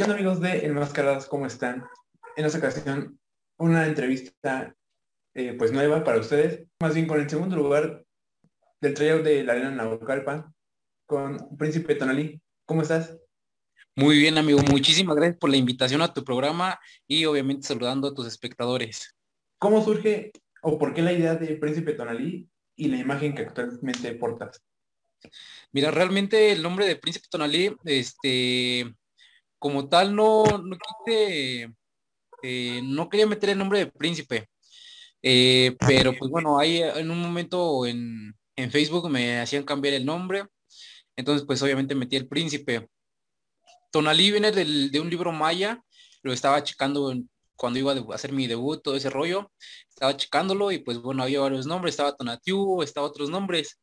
¿Qué onda amigos de Enmascaradas? ¿Cómo están? En esta ocasión, una entrevista eh, pues nueva para ustedes, más bien con el segundo lugar del tryout de la arena Naucalpan con Príncipe Tonalí. ¿Cómo estás? Muy bien, amigo. Muchísimas gracias por la invitación a tu programa y obviamente saludando a tus espectadores. ¿Cómo surge o por qué la idea de Príncipe Tonalí y la imagen que actualmente portas? Mira, realmente el nombre de Príncipe Tonalí, este, como tal, no, no quise, eh, no quería meter el nombre de Príncipe. Eh, pero pues bueno, ahí en un momento en, en Facebook me hacían cambiar el nombre. Entonces, pues obviamente metí el príncipe. Tonalí viene de un libro maya, lo estaba checando cuando iba a hacer mi debut, todo ese rollo, estaba checándolo y pues bueno, había varios nombres, estaba Tonatiu, estaba otros nombres,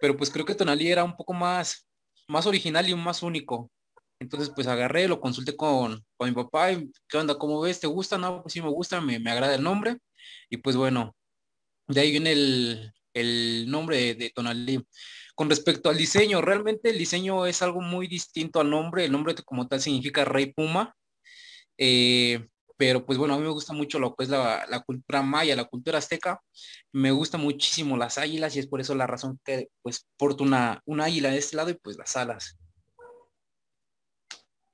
pero pues creo que Tonalí era un poco más, más original y más único. Entonces pues agarré, lo consulté con, con mi papá y ¿qué onda? ¿Cómo ves? ¿Te gusta? No, pues sí me gusta, me, me agrada el nombre. Y pues bueno, de ahí viene el, el nombre de, de Tonalí. Con respecto al diseño, realmente el diseño es algo muy distinto al nombre. El nombre como tal significa Rey Puma. Eh, pero pues bueno, a mí me gusta mucho lo que es la, la, cultura maya, la cultura azteca. Me gusta muchísimo las águilas y es por eso la razón que pues porto una, una águila de este lado y pues las alas.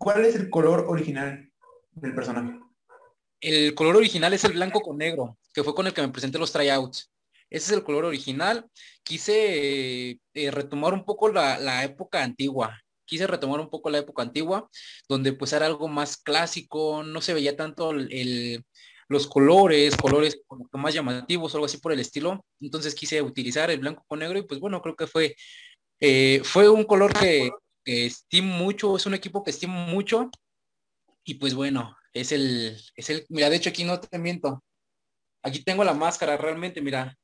¿Cuál es el color original del personaje? El color original es el blanco con negro, que fue con el que me presenté los tryouts. Ese es el color original. Quise eh, retomar un poco la, la, época antigua. Quise retomar un poco la época antigua, donde pues era algo más clásico, no se veía tanto el, los colores, colores más llamativos, algo así por el estilo. Entonces quise utilizar el blanco con negro y pues bueno, creo que fue, eh, fue un color que, que estimo mucho, es un equipo que estimo mucho. Y pues bueno, es el, es el, mira, de hecho aquí no te miento. Aquí tengo la máscara realmente, mira,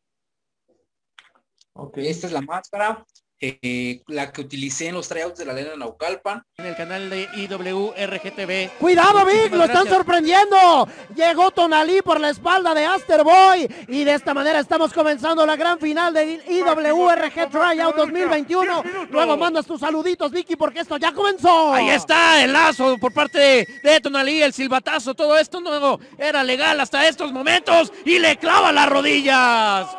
Okay. Esta es la máscara, eh, la que utilicé en los tryouts de la arena Naucalpan. En el canal de IWRGTV. ¡Cuidado, Vic! ¡Lo están sorprendiendo! Llegó Tonalí por la espalda de Asterboy. Y de esta manera estamos comenzando la gran final de IWRG Tryout 2021. Luego mandas tus saluditos, Vicky, porque esto ya comenzó. Ahí está el lazo por parte de, de Tonalí, el silbatazo. Todo esto no era legal hasta estos momentos. Y le clava las rodillas.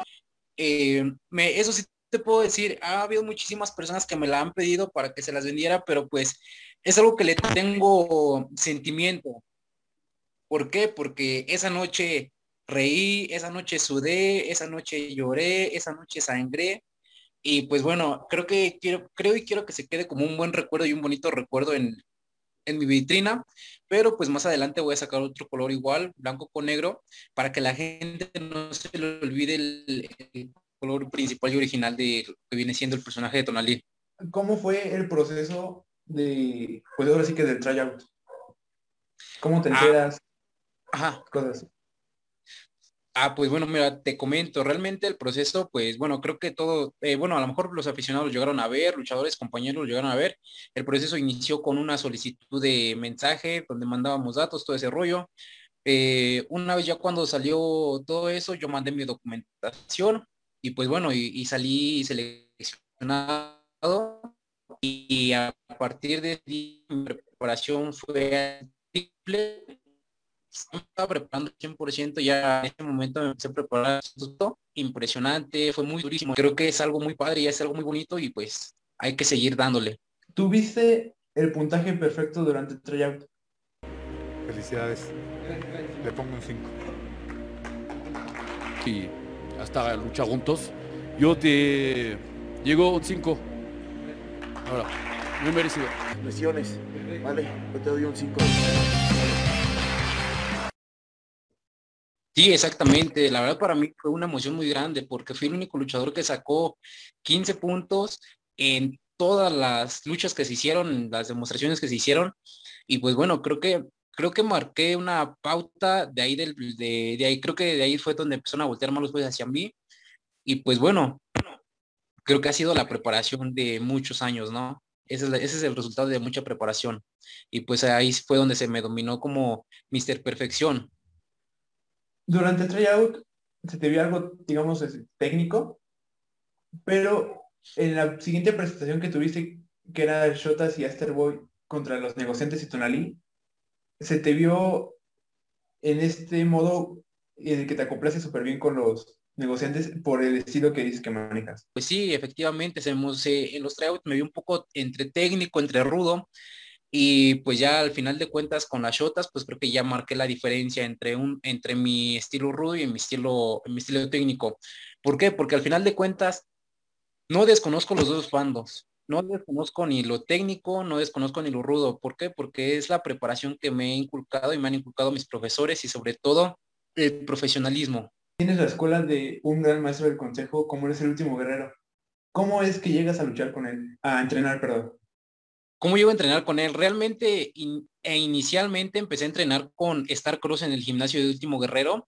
Eh, me, eso sí te puedo decir, ha habido muchísimas personas que me la han pedido para que se las vendiera, pero pues es algo que le tengo sentimiento. ¿Por qué? Porque esa noche reí, esa noche sudé, esa noche lloré, esa noche sangré. Y pues bueno, creo que quiero, creo y quiero que se quede como un buen recuerdo y un bonito recuerdo en, en mi vitrina, pero pues más adelante voy a sacar otro color igual, blanco con negro, para que la gente no se le olvide el, color principal y original de lo que viene siendo el personaje de Tonalí. ¿Cómo fue el proceso de, pues ahora sí que del tryout? ¿Cómo te enteras? Ah, ajá. Cosas. Ah, pues bueno, mira, te comento, realmente el proceso, pues bueno, creo que todo, eh, bueno, a lo mejor los aficionados llegaron a ver, luchadores, compañeros llegaron a ver, el proceso inició con una solicitud de mensaje donde mandábamos datos, todo ese rollo. Eh, una vez ya cuando salió todo eso, yo mandé mi documentación y pues bueno, y, y salí seleccionado y a partir de mi preparación fue triple me estaba preparando 100%, ya en este momento me empecé a preparar impresionante, fue muy durísimo. Creo que es algo muy padre y es algo muy bonito y pues hay que seguir dándole. ¿Tuviste el puntaje perfecto durante el tryout? Felicidades. Le pongo un 5. Sí, hasta lucha juntos. Yo te llego un 5. Ahora, muy merecido. Lesiones, vale, yo te doy un 5. Sí, exactamente. La verdad para mí fue una emoción muy grande porque fui el único luchador que sacó 15 puntos en todas las luchas que se hicieron, las demostraciones que se hicieron. Y pues bueno, creo que creo que marqué una pauta de ahí del, de, de ahí, creo que de ahí fue donde empezaron a voltear más los jueces hacia mí. Y pues bueno, creo que ha sido la preparación de muchos años, ¿no? Ese es, ese es, el resultado de mucha preparación. Y pues ahí fue donde se me dominó como Mr. Perfección durante el tryout se te vio algo, digamos, técnico, pero en la siguiente presentación que tuviste, que era Shotas y Asterboy, contra los negociantes y Tonalí, se te vio en este modo en el que te acoplaste súper bien con los negociantes por el estilo que dices que manejas. Pues sí, efectivamente, se, en los tryouts me vi un poco entre técnico, entre rudo, y pues ya al final de cuentas con las shotas, pues creo que ya marqué la diferencia entre un, entre mi estilo rudo y mi estilo, mi estilo técnico. ¿Por qué? Porque al final de cuentas no desconozco los dos bandos. No desconozco ni lo técnico, no desconozco ni lo rudo. ¿Por qué? Porque es la preparación que me he inculcado y me han inculcado mis profesores y sobre todo el profesionalismo. Tienes la escuela de un gran maestro del consejo, como eres el último guerrero. ¿Cómo es que llegas a luchar con él? A entrenar, perdón. ¿Cómo llego a entrenar con él? Realmente in- e inicialmente empecé a entrenar con Star Cross en el gimnasio de Último Guerrero,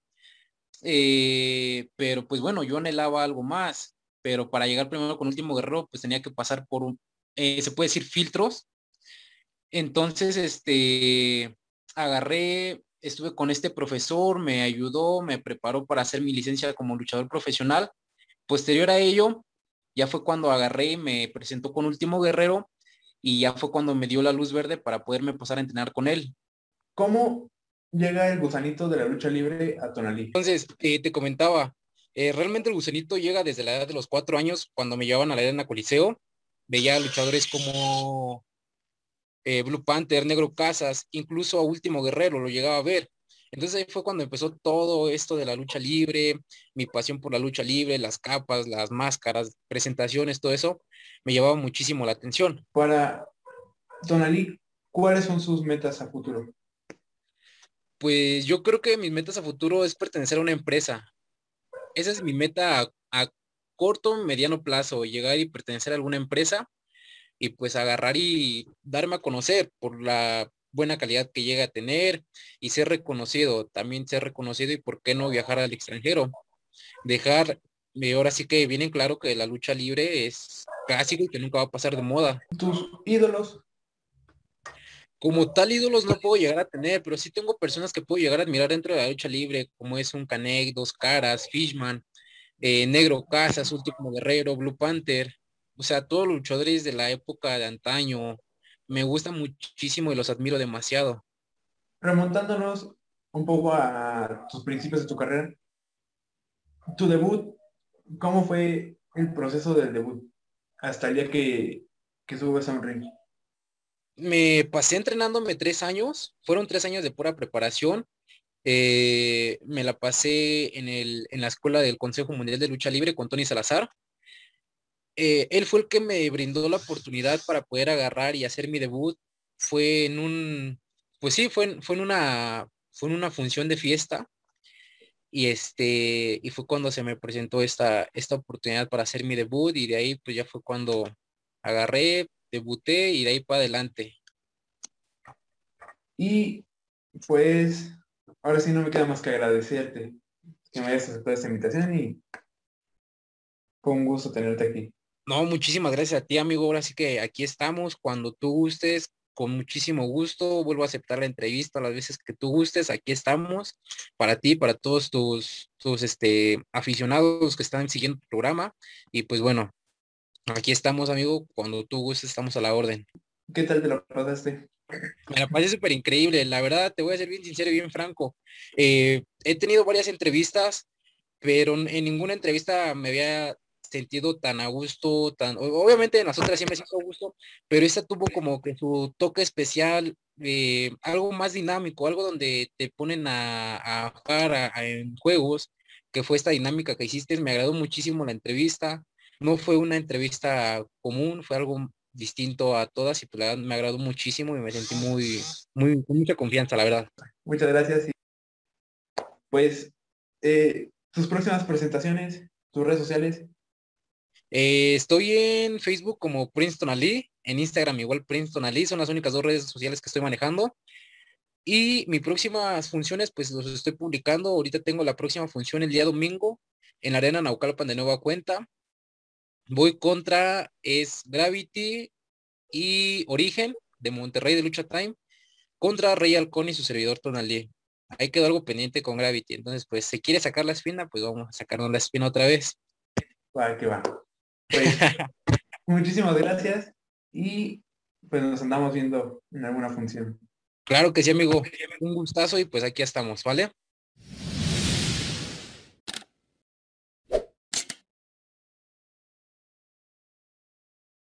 eh, pero pues bueno, yo anhelaba algo más, pero para llegar primero con Último Guerrero pues tenía que pasar por un, eh, se puede decir filtros. Entonces, este, agarré, estuve con este profesor, me ayudó, me preparó para hacer mi licencia como luchador profesional. Posterior a ello, ya fue cuando agarré y me presentó con Último Guerrero y ya fue cuando me dio la luz verde para poderme pasar a entrenar con él. ¿Cómo llega el gusanito de la lucha libre a Tonalí? Entonces, eh, te comentaba, eh, realmente el gusanito llega desde la edad de los cuatro años, cuando me llevaban a la arena Coliseo, veía luchadores como eh, Blue Panther, Negro Casas, incluso a Último Guerrero lo llegaba a ver. Entonces ahí fue cuando empezó todo esto de la lucha libre, mi pasión por la lucha libre, las capas, las máscaras, presentaciones, todo eso, me llevaba muchísimo la atención. Para Tonalí, ¿cuáles son sus metas a futuro? Pues yo creo que mis metas a futuro es pertenecer a una empresa. Esa es mi meta a, corto, mediano plazo, llegar y pertenecer a alguna empresa y pues agarrar y darme a conocer por la buena calidad que llega a tener y ser reconocido, también ser reconocido y por qué no viajar al extranjero. Dejar, y ahora sí que viene claro que la lucha libre es clásico y que nunca va a pasar de moda. Tus ídolos, Como tal ídolos no puedo llegar a tener, pero sí tengo personas que puedo llegar a admirar dentro de la lucha libre, como es un Canek, Dos Caras, Fishman, eh, Negro Casas, Último Guerrero, Blue Panther, o sea, todos los luchadores de la época de antaño, me gustan muchísimo y los admiro demasiado. remontándonos un poco a tus principios de tu carrera, tu debut, ¿cómo fue el proceso del debut hasta el día que, que subes a un ring? Me pasé entrenándome tres años, fueron tres años de pura preparación. eh, me la pasé en, el, en la escuela del Consejo Mundial de Lucha Libre con Tony Salazar. Eh, él fue el que me brindó la oportunidad para poder agarrar y hacer mi debut. Fue en un, pues sí, fue, fue en una, fue en una función de fiesta. Y este, y fue cuando se me presentó esta, esta oportunidad para hacer mi debut. Y de ahí, pues ya fue cuando agarré, debuté y de ahí para adelante. Y pues, ahora sí no me queda más que agradecerte que me hayas aceptado esta invitación y fue un gusto tenerte aquí. No, muchísimas gracias a ti, amigo. Ahora sí que aquí estamos. Cuando tú gustes, con muchísimo gusto, vuelvo a aceptar la entrevista las veces que tú gustes. Aquí estamos para ti, para todos tus, tus este, aficionados que están siguiendo el programa. Y pues bueno, aquí estamos, amigo. Cuando tú gustes, estamos a la orden. ¿Qué tal te lo pasaste? Me la pasé súper increíble. La verdad, te voy a ser bien sincero y bien franco. Eh, he tenido varias entrevistas, pero en ninguna entrevista me había sentido tan a gusto, tan, obviamente en las otras me siento a gusto, pero esta tuvo como que su toque especial, eh, algo más dinámico, algo donde te ponen a, a jugar a- a- en juegos, que fue esta dinámica que hiciste, me agradó muchísimo la entrevista, no fue una entrevista común, fue algo distinto a todas y pues la verdad me agradó muchísimo y me sentí muy, muy, con mucha confianza, la verdad. Muchas gracias. Y pues, eh, tus próximas presentaciones, tus redes sociales, Eh, estoy en Facebook como Princeton Ali, en Instagram igual Princeton Ali, son las únicas dos redes sociales que estoy manejando. Y mis próximas funciones, pues los estoy publicando. Ahorita tengo la próxima función el día domingo en la Arena Naucalpan de nueva cuenta. Voy contra es Gravity y Origen de Monterrey de Lucha Time contra Rey Halcón y su servidor Tonalí. Ahí quedó algo pendiente con Gravity. Entonces, pues, si quiere sacar la espina, pues vamos a sacarnos la espina otra vez. que va. Pues, muchísimas gracias y pues nos andamos viendo en alguna función. Claro que sí, amigo. Un gustazo y pues aquí estamos, ¿vale?